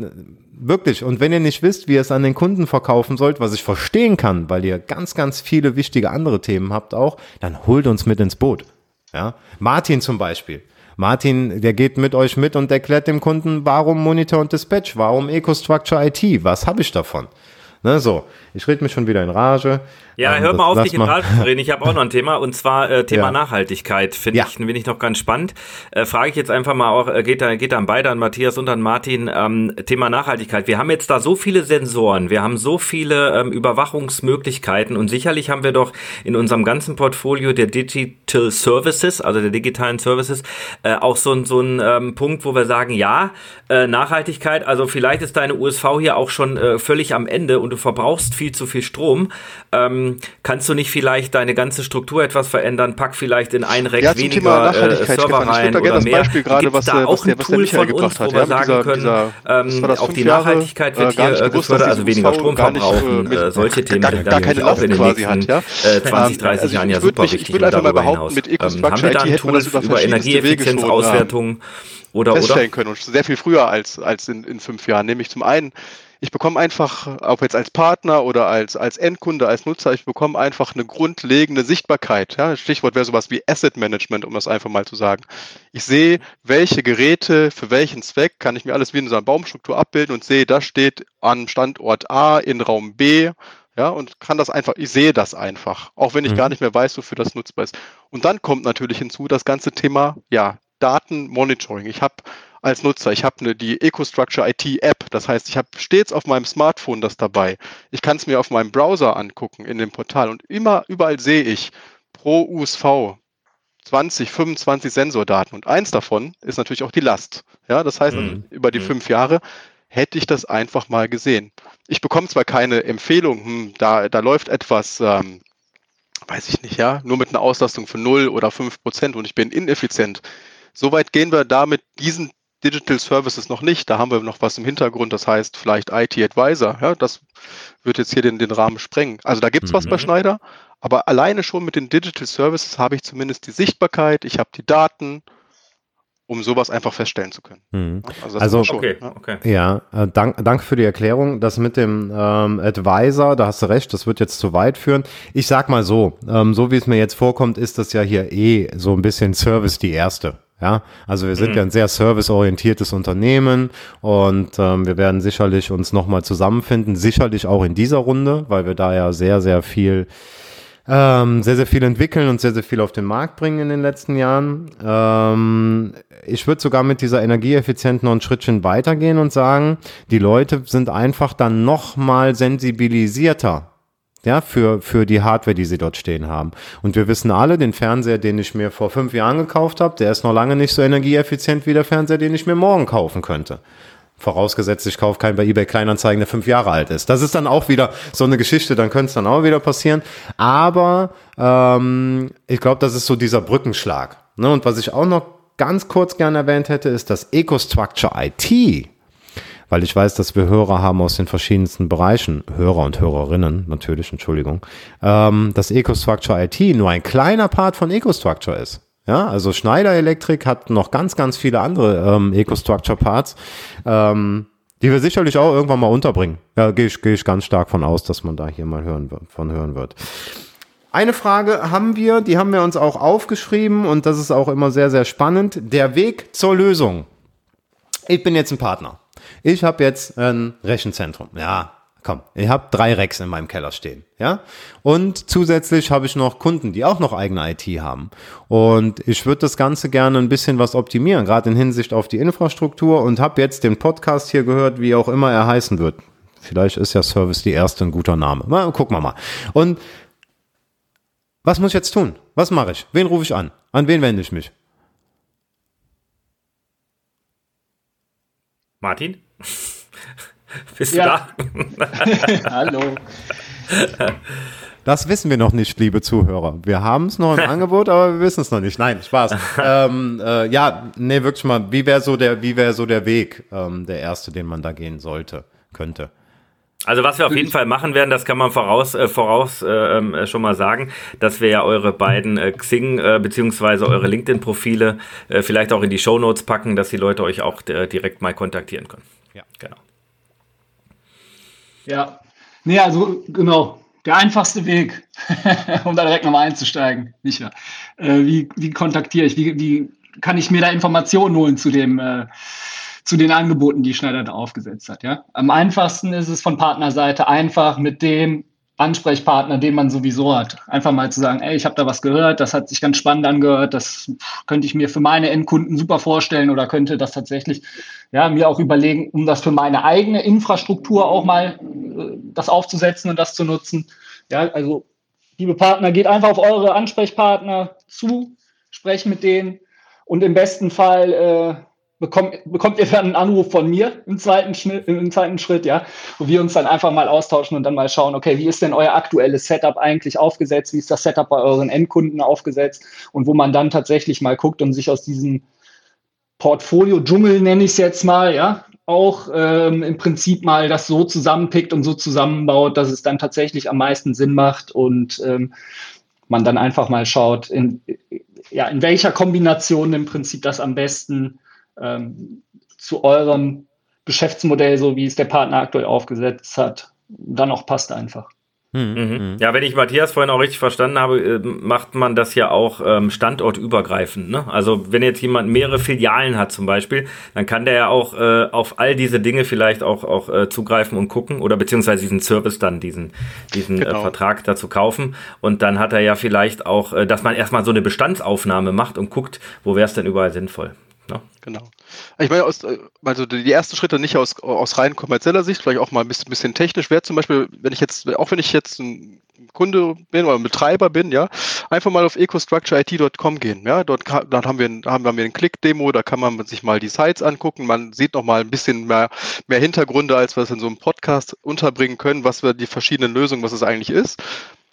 wirklich. Und wenn ihr nicht wisst, wie ihr es an den Kunden verkaufen sollt, was ich verstehen kann, weil ihr ganz, ganz viele wichtige andere Themen habt auch, dann holt uns mit ins Boot. Ja, Martin zum Beispiel. Martin, der geht mit euch mit und erklärt dem Kunden, warum Monitor und Dispatch, warum EcoStructure IT, was habe ich davon? Ne, so, ich rede mich schon wieder in Rage. Ja, ähm, hör mal auf, dich in Rage zu reden. Ich habe auch noch ein Thema und zwar äh, Thema ja. Nachhaltigkeit. Finde ja. ich, finde ich noch ganz spannend. Äh, Frage ich jetzt einfach mal auch, äh, geht da, geht dann beide an Matthias und an Martin. Ähm, Thema Nachhaltigkeit. Wir haben jetzt da so viele Sensoren, wir haben so viele ähm, Überwachungsmöglichkeiten und sicherlich haben wir doch in unserem ganzen Portfolio der Digital Services, also der digitalen Services, äh, auch so, so ein ähm, Punkt, wo wir sagen, ja, äh, Nachhaltigkeit, also vielleicht ist deine USV hier auch schon äh, völlig am Ende und du verbrauchst viel zu viel Strom. Ähm, kannst du nicht vielleicht deine ganze Struktur etwas verändern? Pack vielleicht in ein Rack ja, weniger äh, Server rein oder mehr. Beispiel gerade, was, da auch ein was Tool von uns, wo wir sagen dieser, können, dieser, ähm, auch die Nachhaltigkeit wird äh, hier gefördert, also weniger Strom verbrauchen, äh, solche Themen gar, gar keine auch in den nächsten ja? 20, 30 also Jahren ja super wichtig. Ich würde einfach mal behaupten, mit EcoStructure haben wir da ein Tool über Energieeffizienzauswertung oder feststellen können und sehr viel früher als als in, in fünf Jahren. Nämlich zum einen ich bekomme einfach, ob jetzt als Partner oder als, als Endkunde, als Nutzer, ich bekomme einfach eine grundlegende Sichtbarkeit. Ja? Stichwort wäre sowas wie Asset Management, um das einfach mal zu sagen. Ich sehe, welche Geräte, für welchen Zweck, kann ich mir alles wie in so einer Baumstruktur abbilden und sehe, das steht an Standort A in Raum B ja, und kann das einfach, ich sehe das einfach, auch wenn ich mhm. gar nicht mehr weiß, wofür das nutzbar ist. Und dann kommt natürlich hinzu das ganze Thema, ja, Datenmonitoring. Ich habe als Nutzer. Ich habe eine, die EcoStructure IT App. Das heißt, ich habe stets auf meinem Smartphone das dabei. Ich kann es mir auf meinem Browser angucken in dem Portal und immer überall sehe ich pro USV 20, 25 Sensordaten und eins davon ist natürlich auch die Last. Ja, das heißt, mhm. über die mhm. fünf Jahre hätte ich das einfach mal gesehen. Ich bekomme zwar keine Empfehlung, hm, da, da läuft etwas, ähm, weiß ich nicht, ja, nur mit einer Auslastung von 0 oder 5 Prozent und ich bin ineffizient. Soweit gehen wir da mit diesen Digital Services noch nicht. Da haben wir noch was im Hintergrund, das heißt vielleicht IT Advisor. Ja, das wird jetzt hier den, den Rahmen sprengen. Also da gibt es mhm. was bei mhm. Schneider, aber alleine schon mit den Digital Services habe ich zumindest die Sichtbarkeit, ich habe die Daten, um sowas einfach feststellen zu können. Mhm. Also, also schon, okay, ja, okay. ja äh, dank, danke für die Erklärung. Das mit dem ähm, Advisor, da hast du recht, das wird jetzt zu weit führen. Ich sag mal so, ähm, so wie es mir jetzt vorkommt, ist das ja hier eh so ein bisschen Service die erste. Ja, also wir sind mhm. ja ein sehr serviceorientiertes Unternehmen und ähm, wir werden sicherlich uns nochmal zusammenfinden, sicherlich auch in dieser Runde, weil wir da ja sehr, sehr viel ähm, sehr, sehr viel entwickeln und sehr, sehr viel auf den Markt bringen in den letzten Jahren. Ähm, ich würde sogar mit dieser Energieeffizienten noch ein Schrittchen weitergehen und sagen, die Leute sind einfach dann nochmal sensibilisierter ja, für, für die Hardware, die sie dort stehen haben. Und wir wissen alle, den Fernseher, den ich mir vor fünf Jahren gekauft habe, der ist noch lange nicht so energieeffizient wie der Fernseher, den ich mir morgen kaufen könnte. Vorausgesetzt, ich kaufe keinen bei eBay Kleinanzeigen, der fünf Jahre alt ist. Das ist dann auch wieder so eine Geschichte, dann könnte es dann auch wieder passieren. Aber ähm, ich glaube, das ist so dieser Brückenschlag. Ne? Und was ich auch noch ganz kurz gerne erwähnt hätte, ist, dass EcoStructure IT weil ich weiß, dass wir Hörer haben aus den verschiedensten Bereichen, Hörer und Hörerinnen natürlich, Entschuldigung, ähm, dass EcoStructure IT nur ein kleiner Part von EcoStructure ist. Ja, also Schneider Elektrik hat noch ganz, ganz viele andere ähm, EcoStructure Parts, ähm, die wir sicherlich auch irgendwann mal unterbringen. Ja, gehe ich, geh ich ganz stark von aus, dass man da hier mal hören, von hören wird. Eine Frage haben wir, die haben wir uns auch aufgeschrieben und das ist auch immer sehr, sehr spannend. Der Weg zur Lösung. Ich bin jetzt ein Partner. Ich habe jetzt ein Rechenzentrum. Ja, komm, ich habe drei Racks in meinem Keller stehen, ja. Und zusätzlich habe ich noch Kunden, die auch noch eigene IT haben. Und ich würde das Ganze gerne ein bisschen was optimieren, gerade in Hinsicht auf die Infrastruktur und habe jetzt den Podcast hier gehört, wie auch immer er heißen wird. Vielleicht ist ja Service die erste ein guter Name. Mal, gucken wir mal. Und was muss ich jetzt tun? Was mache ich? Wen rufe ich an? An wen wende ich mich? Martin? Bist ja. du da? Hallo. Das wissen wir noch nicht, liebe Zuhörer. Wir haben es noch im Angebot, aber wir wissen es noch nicht. Nein, Spaß. ähm, äh, ja, nee, wirklich mal, wie wäre so der, wie wäre so der Weg, ähm, der erste, den man da gehen sollte, könnte? Also was wir auf jeden Fall machen werden, das kann man voraus, äh, voraus äh, äh, schon mal sagen, dass wir ja eure beiden äh, Xing äh, beziehungsweise eure LinkedIn-Profile äh, vielleicht auch in die Show Notes packen, dass die Leute euch auch äh, direkt mal kontaktieren können. Ja, genau. Ja, nee, also genau, der einfachste Weg, um da direkt nochmal einzusteigen, Micha. Äh, wie, wie kontaktiere ich, wie, wie kann ich mir da Informationen holen zu dem äh, zu den Angeboten, die Schneider da aufgesetzt hat. Ja? Am einfachsten ist es von Partnerseite einfach mit dem Ansprechpartner, den man sowieso hat. Einfach mal zu sagen, ey, ich habe da was gehört, das hat sich ganz spannend angehört, das könnte ich mir für meine Endkunden super vorstellen oder könnte das tatsächlich ja, mir auch überlegen, um das für meine eigene Infrastruktur auch mal äh, das aufzusetzen und das zu nutzen. Ja, also liebe Partner, geht einfach auf eure Ansprechpartner zu, sprecht mit denen und im besten Fall äh, bekommt, bekommt ihr dann einen Anruf von mir im zweiten, Schnitt, im zweiten Schritt, ja, wo wir uns dann einfach mal austauschen und dann mal schauen, okay, wie ist denn euer aktuelles Setup eigentlich aufgesetzt? Wie ist das Setup bei euren Endkunden aufgesetzt? Und wo man dann tatsächlich mal guckt und sich aus diesem Portfolio-Dschungel, nenne ich es jetzt mal, ja, auch ähm, im Prinzip mal das so zusammenpickt und so zusammenbaut, dass es dann tatsächlich am meisten Sinn macht und ähm, man dann einfach mal schaut, in, ja, in welcher Kombination im Prinzip das am besten ähm, zu eurem Geschäftsmodell, so wie es der Partner aktuell aufgesetzt hat, dann auch passt einfach. Mhm. mhm. Ja, wenn ich Matthias vorhin auch richtig verstanden habe, äh, macht man das ja auch ähm, standortübergreifend. Ne? Also wenn jetzt jemand mehrere Filialen hat zum Beispiel, dann kann der ja auch äh, auf all diese Dinge vielleicht auch, auch äh, zugreifen und gucken oder beziehungsweise diesen Service dann, diesen, diesen äh, genau. äh, Vertrag dazu kaufen. Und dann hat er ja vielleicht auch, äh, dass man erstmal so eine Bestandsaufnahme macht und guckt, wo wäre es denn überall sinnvoll. Ne? Genau. Ich meine, aus, äh, also die ersten Schritte nicht aus, aus rein kommerzieller Sicht, vielleicht auch mal ein bisschen, bisschen technisch wäre zum Beispiel, wenn ich jetzt, auch wenn ich jetzt ein Kunde bin oder ein Betreiber bin, ja, einfach mal auf ecostructureit.com gehen. Ja, dort dann haben wir, haben wir eine Klick-Demo, da kann man sich mal die Sites angucken. Man sieht noch mal ein bisschen mehr, mehr Hintergründe, als wir es in so einem Podcast unterbringen können, was wir die verschiedenen Lösungen, was es eigentlich ist.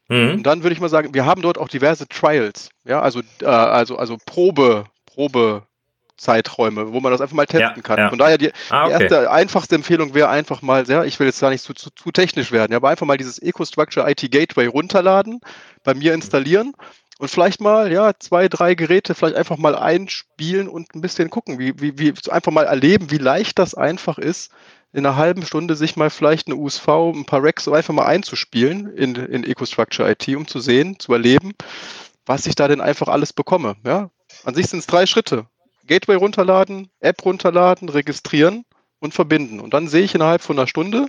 Mhm. Und dann würde ich mal sagen, wir haben dort auch diverse Trials, ja, also, äh, also, also Probe, Probe, Zeiträume, wo man das einfach mal testen ja, kann. Ja. Von daher die, ah, okay. die, erste einfachste Empfehlung wäre einfach mal, ja, ich will jetzt gar nicht zu, zu, zu technisch werden, aber einfach mal dieses EcoStructure IT Gateway runterladen, bei mir installieren und vielleicht mal, ja, zwei, drei Geräte vielleicht einfach mal einspielen und ein bisschen gucken, wie, wie, wie einfach mal erleben, wie leicht das einfach ist, in einer halben Stunde sich mal vielleicht eine USV, ein paar Racks einfach mal einzuspielen in, in EcoStructure IT, um zu sehen, zu erleben, was ich da denn einfach alles bekomme. Ja? An sich sind es drei Schritte. Gateway runterladen, App runterladen, registrieren und verbinden. Und dann sehe ich innerhalb von einer Stunde,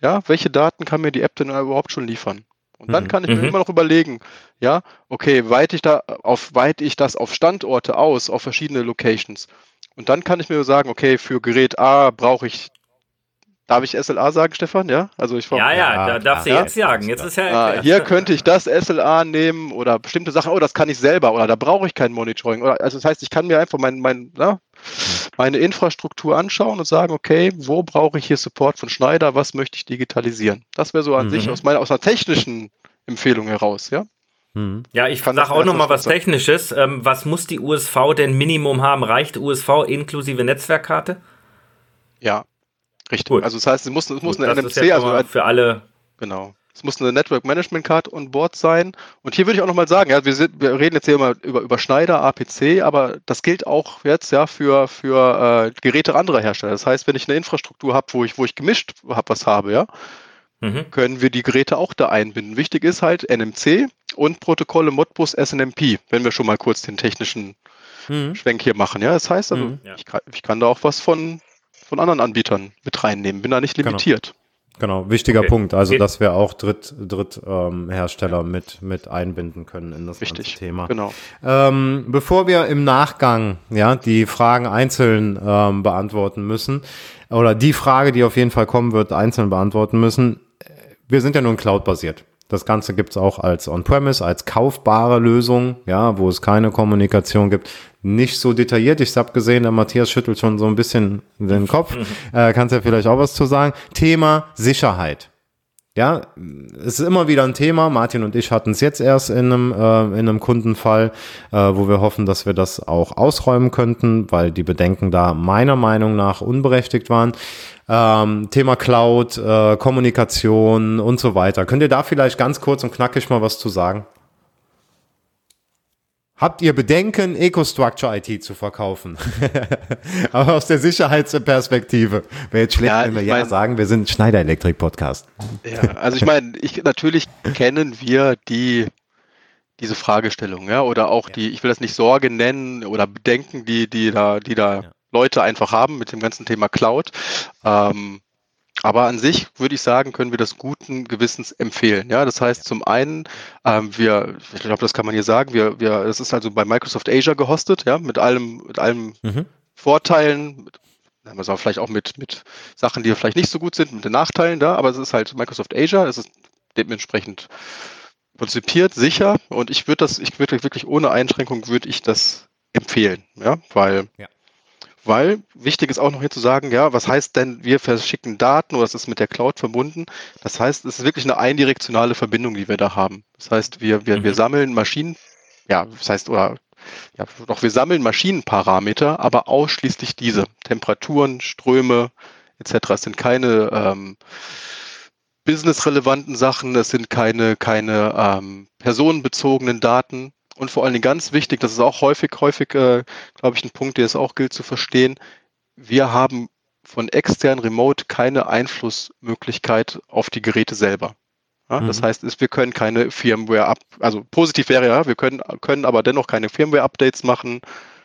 ja, welche Daten kann mir die App denn überhaupt schon liefern. Und dann mhm. kann ich mir mhm. immer noch überlegen, ja, okay, weite ich da auf, weite ich das auf Standorte aus, auf verschiedene Locations. Und dann kann ich mir sagen, okay, für Gerät A brauche ich Darf ich SLA sagen, Stefan? Ja, also ich Ja, ja, ja da darfst du ja? jetzt sagen. Jetzt ist ja ah, hier könnte ich das SLA nehmen oder bestimmte Sachen. Oh, das kann ich selber oder da brauche ich kein Monitoring. Oder, also das heißt, ich kann mir einfach mein, mein, na, meine Infrastruktur anschauen und sagen, okay, wo brauche ich hier Support von Schneider? Was möchte ich digitalisieren? Das wäre so an mhm. sich aus meiner aus einer technischen Empfehlung heraus, ja. Mhm. Ja, ich sage auch noch mal was Technisches. Ähm, was muss die USV denn Minimum haben? Reicht USV inklusive Netzwerkkarte? Ja, Richtig. Gut. Also das heißt, es muss, es muss Gut, eine NMC, also für alle. Genau. Es muss eine Network Management Card on Board sein. Und hier würde ich auch nochmal sagen, ja, wir, sind, wir reden jetzt hier immer über, über Schneider, APC, aber das gilt auch jetzt ja für, für äh, Geräte anderer Hersteller. Das heißt, wenn ich eine Infrastruktur habe, wo ich, wo ich gemischt habe, was habe, ja, mhm. können wir die Geräte auch da einbinden. Wichtig ist halt NMC und Protokolle Modbus SNMP, wenn wir schon mal kurz den technischen mhm. Schwenk hier machen. Ja, das heißt also, mhm. ich, kann, ich kann da auch was von von anderen Anbietern mit reinnehmen. Bin da nicht genau. limitiert. Genau, genau. wichtiger okay. Punkt. Also, dass wir auch Dritt, Dritthersteller ähm, mit, mit einbinden können in das Wichtig. ganze Thema. Genau. Ähm, bevor wir im Nachgang ja die Fragen einzeln ähm, beantworten müssen, oder die Frage, die auf jeden Fall kommen wird, einzeln beantworten müssen. Wir sind ja nun Cloud-basiert. Das Ganze gibt's auch als On-Premise, als kaufbare Lösung, ja, wo es keine Kommunikation gibt. Nicht so detailliert. Ich habe gesehen, der Matthias schüttelt schon so ein bisschen den Kopf. äh, kannst ja vielleicht auch was zu sagen. Thema Sicherheit. Ja, es ist immer wieder ein Thema. Martin und ich hatten es jetzt erst in einem, äh, in einem Kundenfall, äh, wo wir hoffen, dass wir das auch ausräumen könnten, weil die Bedenken da meiner Meinung nach unberechtigt waren. Ähm, Thema Cloud, äh, Kommunikation und so weiter. Könnt ihr da vielleicht ganz kurz und knackig mal was zu sagen? Habt ihr Bedenken, EcoStructure IT zu verkaufen? Aber aus der Sicherheitsperspektive. Wäre jetzt schlecht, ja, wenn wir ja mein, sagen, wir sind Schneider-Elektrik-Podcast. Ja, also ich meine, ich, natürlich kennen wir die, diese Fragestellung, ja, oder auch ja. die, ich will das nicht Sorge nennen oder Bedenken, die, die da, die da ja. Leute einfach haben mit dem ganzen Thema Cloud. Ähm, aber an sich würde ich sagen, können wir das guten Gewissens empfehlen. Ja, das heißt zum einen, ähm, wir, ich glaube, das kann man hier sagen, wir, wir, das ist also bei Microsoft Azure gehostet, ja, mit allem, mit allem mhm. Vorteilen, mit, also vielleicht auch mit, mit Sachen, die vielleicht nicht so gut sind, mit den Nachteilen da, aber es ist halt Microsoft Azure, es ist dementsprechend konzipiert, sicher und ich würde das, ich würde wirklich ohne Einschränkung würde ich das empfehlen, ja, weil ja. Weil wichtig ist auch noch hier zu sagen, ja, was heißt denn, wir verschicken Daten oder es ist mit der Cloud verbunden? Das heißt, es ist wirklich eine eindirektionale Verbindung, die wir da haben. Das heißt, wir, wir, mhm. wir sammeln Maschinen, ja, das heißt, oder ja, doch wir sammeln Maschinenparameter, aber ausschließlich diese. Temperaturen, Ströme etc. Es sind keine ähm, businessrelevanten Sachen, es sind keine, keine ähm, personenbezogenen Daten, und vor allen Dingen ganz wichtig, das ist auch häufig, häufig, äh, glaube ich, ein Punkt, der es auch gilt zu verstehen. Wir haben von extern Remote keine Einflussmöglichkeit auf die Geräte selber. Ja, mhm. Das heißt, wir können keine Firmware ab, also positiv wäre ja, wir können, können aber dennoch keine Firmware-Updates machen.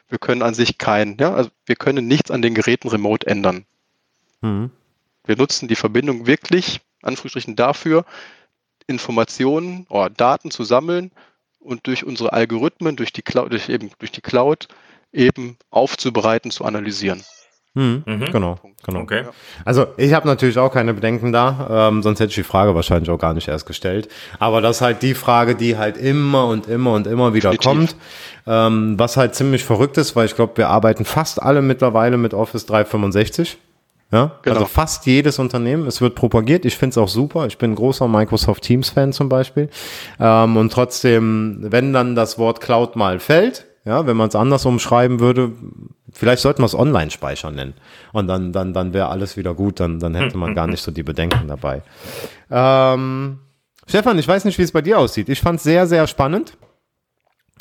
Wir können an sich kein, ja, also wir können nichts an den Geräten remote ändern. Mhm. Wir nutzen die Verbindung wirklich, Anführungsstrichen dafür, Informationen oder Daten zu sammeln und durch unsere Algorithmen, durch die Cloud, durch eben durch die Cloud eben aufzubereiten, zu analysieren. Hm, mhm. Genau, genau. Okay. Also ich habe natürlich auch keine Bedenken da, ähm, sonst hätte ich die Frage wahrscheinlich auch gar nicht erst gestellt. Aber das ist halt die Frage, die halt immer und immer und immer wieder Definitiv. kommt. Ähm, was halt ziemlich verrückt ist, weil ich glaube, wir arbeiten fast alle mittlerweile mit Office 365. Ja, genau. also fast jedes Unternehmen. Es wird propagiert. Ich finde es auch super. Ich bin ein großer Microsoft Teams Fan zum Beispiel. Ähm, und trotzdem, wenn dann das Wort Cloud mal fällt, ja, wenn man es anders umschreiben würde, vielleicht sollten wir es Online-Speicher nennen. Und dann, dann, dann wäre alles wieder gut. Dann, dann hätte man gar nicht so die Bedenken dabei. Ähm, Stefan, ich weiß nicht, wie es bei dir aussieht. Ich fand es sehr, sehr spannend.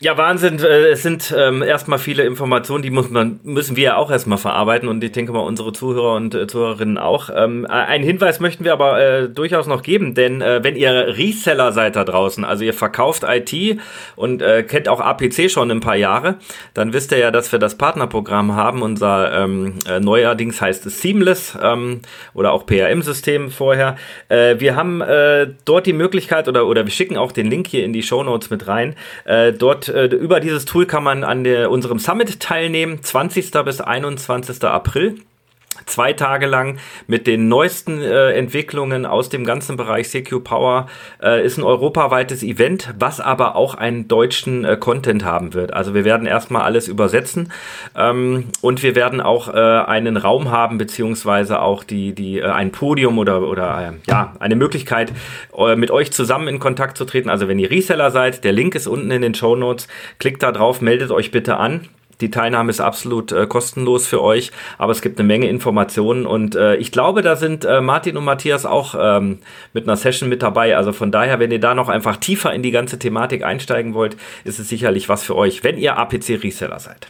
Ja, Wahnsinn. Äh, es sind ähm, erstmal viele Informationen, die muss man, müssen wir ja auch erstmal verarbeiten und ich denke mal unsere Zuhörer und äh, Zuhörerinnen auch. Ähm, einen Hinweis möchten wir aber äh, durchaus noch geben, denn äh, wenn ihr Reseller seid da draußen, also ihr verkauft IT und äh, kennt auch APC schon ein paar Jahre, dann wisst ihr ja, dass wir das Partnerprogramm haben. Unser ähm, äh, neuerdings heißt es Seamless ähm, oder auch PRM-System vorher. Äh, wir haben äh, dort die Möglichkeit oder, oder wir schicken auch den Link hier in die Show Notes mit rein. Äh, dort äh, über dieses Tool kann man an der, unserem Summit teilnehmen, 20. bis 21. April zwei Tage lang mit den neuesten äh, Entwicklungen aus dem ganzen Bereich CQ Power. Äh, ist ein europaweites Event, was aber auch einen deutschen äh, Content haben wird. Also wir werden erstmal alles übersetzen ähm, und wir werden auch äh, einen Raum haben, beziehungsweise auch die, die, äh, ein Podium oder, oder äh, ja, eine Möglichkeit, mit euch zusammen in Kontakt zu treten. Also wenn ihr Reseller seid, der Link ist unten in den Show Notes. Klickt da drauf, meldet euch bitte an. Die Teilnahme ist absolut äh, kostenlos für euch, aber es gibt eine Menge Informationen und äh, ich glaube, da sind äh, Martin und Matthias auch ähm, mit einer Session mit dabei. Also von daher, wenn ihr da noch einfach tiefer in die ganze Thematik einsteigen wollt, ist es sicherlich was für euch, wenn ihr APC-Reseller seid.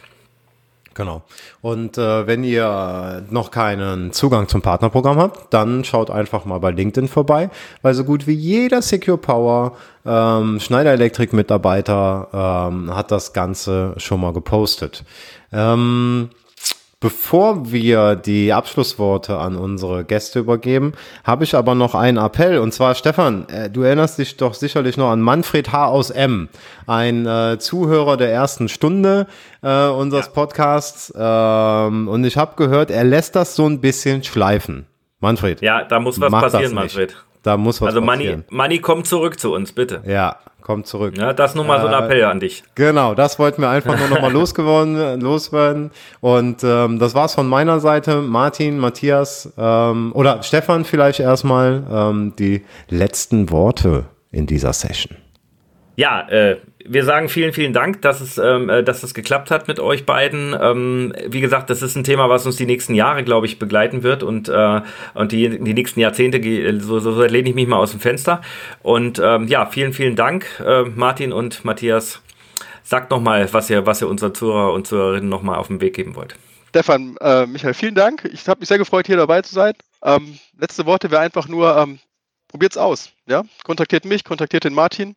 Genau. Und äh, wenn ihr noch keinen Zugang zum Partnerprogramm habt, dann schaut einfach mal bei LinkedIn vorbei, weil so gut wie jeder Secure Power ähm, Schneider Elektrik Mitarbeiter ähm, hat das Ganze schon mal gepostet. Ähm, Bevor wir die Abschlussworte an unsere Gäste übergeben, habe ich aber noch einen Appell. Und zwar, Stefan, äh, du erinnerst dich doch sicherlich noch an Manfred H. aus M., ein äh, Zuhörer der ersten Stunde äh, unseres ja. Podcasts. Ähm, und ich habe gehört, er lässt das so ein bisschen schleifen. Manfred. Ja, da muss was passieren, Manfred. Da muss was also passieren. Also Money, Money kommt zurück zu uns, bitte. Ja, kommt zurück. Ja, das nur mal so ein Appell an dich. Genau, das wollten wir einfach nur nochmal losgeworden, loswerden. Und ähm, das war's von meiner Seite. Martin, Matthias ähm, oder Stefan vielleicht erstmal ähm, die letzten Worte in dieser Session. Ja, äh, wir sagen vielen, vielen Dank, dass es, ähm, äh, dass es geklappt hat mit euch beiden. Ähm, wie gesagt, das ist ein Thema, was uns die nächsten Jahre, glaube ich, begleiten wird und, äh, und die, die nächsten Jahrzehnte, so, so, so lehne ich mich mal aus dem Fenster. Und ähm, ja, vielen, vielen Dank, äh, Martin und Matthias. Sagt nochmal, was ihr, was ihr unseren Zuhörer und Zuhörerinnen nochmal auf den Weg geben wollt. Stefan, äh, Michael, vielen Dank. Ich habe mich sehr gefreut, hier dabei zu sein. Ähm, letzte Worte wäre einfach nur, ähm, probiert's aus. Ja? Kontaktiert mich, kontaktiert den Martin.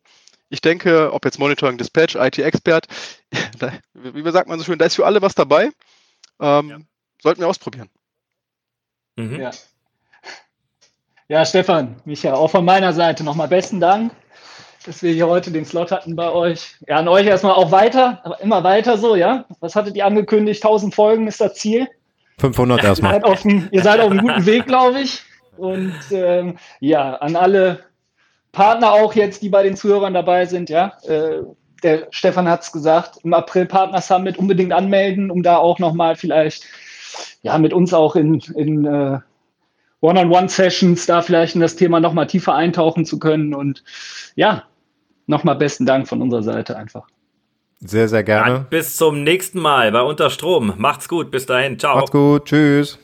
Ich denke, ob jetzt Monitoring Dispatch, IT-Expert, wie sagt man so schön, da ist für alle was dabei. Ähm, ja. Sollten wir ausprobieren. Mhm. Ja. ja, Stefan, Michael, auch von meiner Seite nochmal besten Dank, dass wir hier heute den Slot hatten bei euch. Ja, an euch erstmal auch weiter, aber immer weiter so, ja? Was hattet ihr angekündigt? 1000 Folgen ist das Ziel. 500 erstmal. Ihr seid auf einem, ihr seid auf einem guten Weg, glaube ich. Und ähm, ja, an alle Partner auch jetzt, die bei den Zuhörern dabei sind, ja. Äh, der Stefan hat es gesagt, im April Partner Summit unbedingt anmelden, um da auch nochmal vielleicht ja mit uns auch in, in uh, One-on-One-Sessions da vielleicht in das Thema nochmal tiefer eintauchen zu können. Und ja, nochmal besten Dank von unserer Seite einfach. Sehr, sehr gerne. Dann bis zum nächsten Mal bei Unterstrom. Macht's gut. Bis dahin. Ciao. Macht's gut. Tschüss.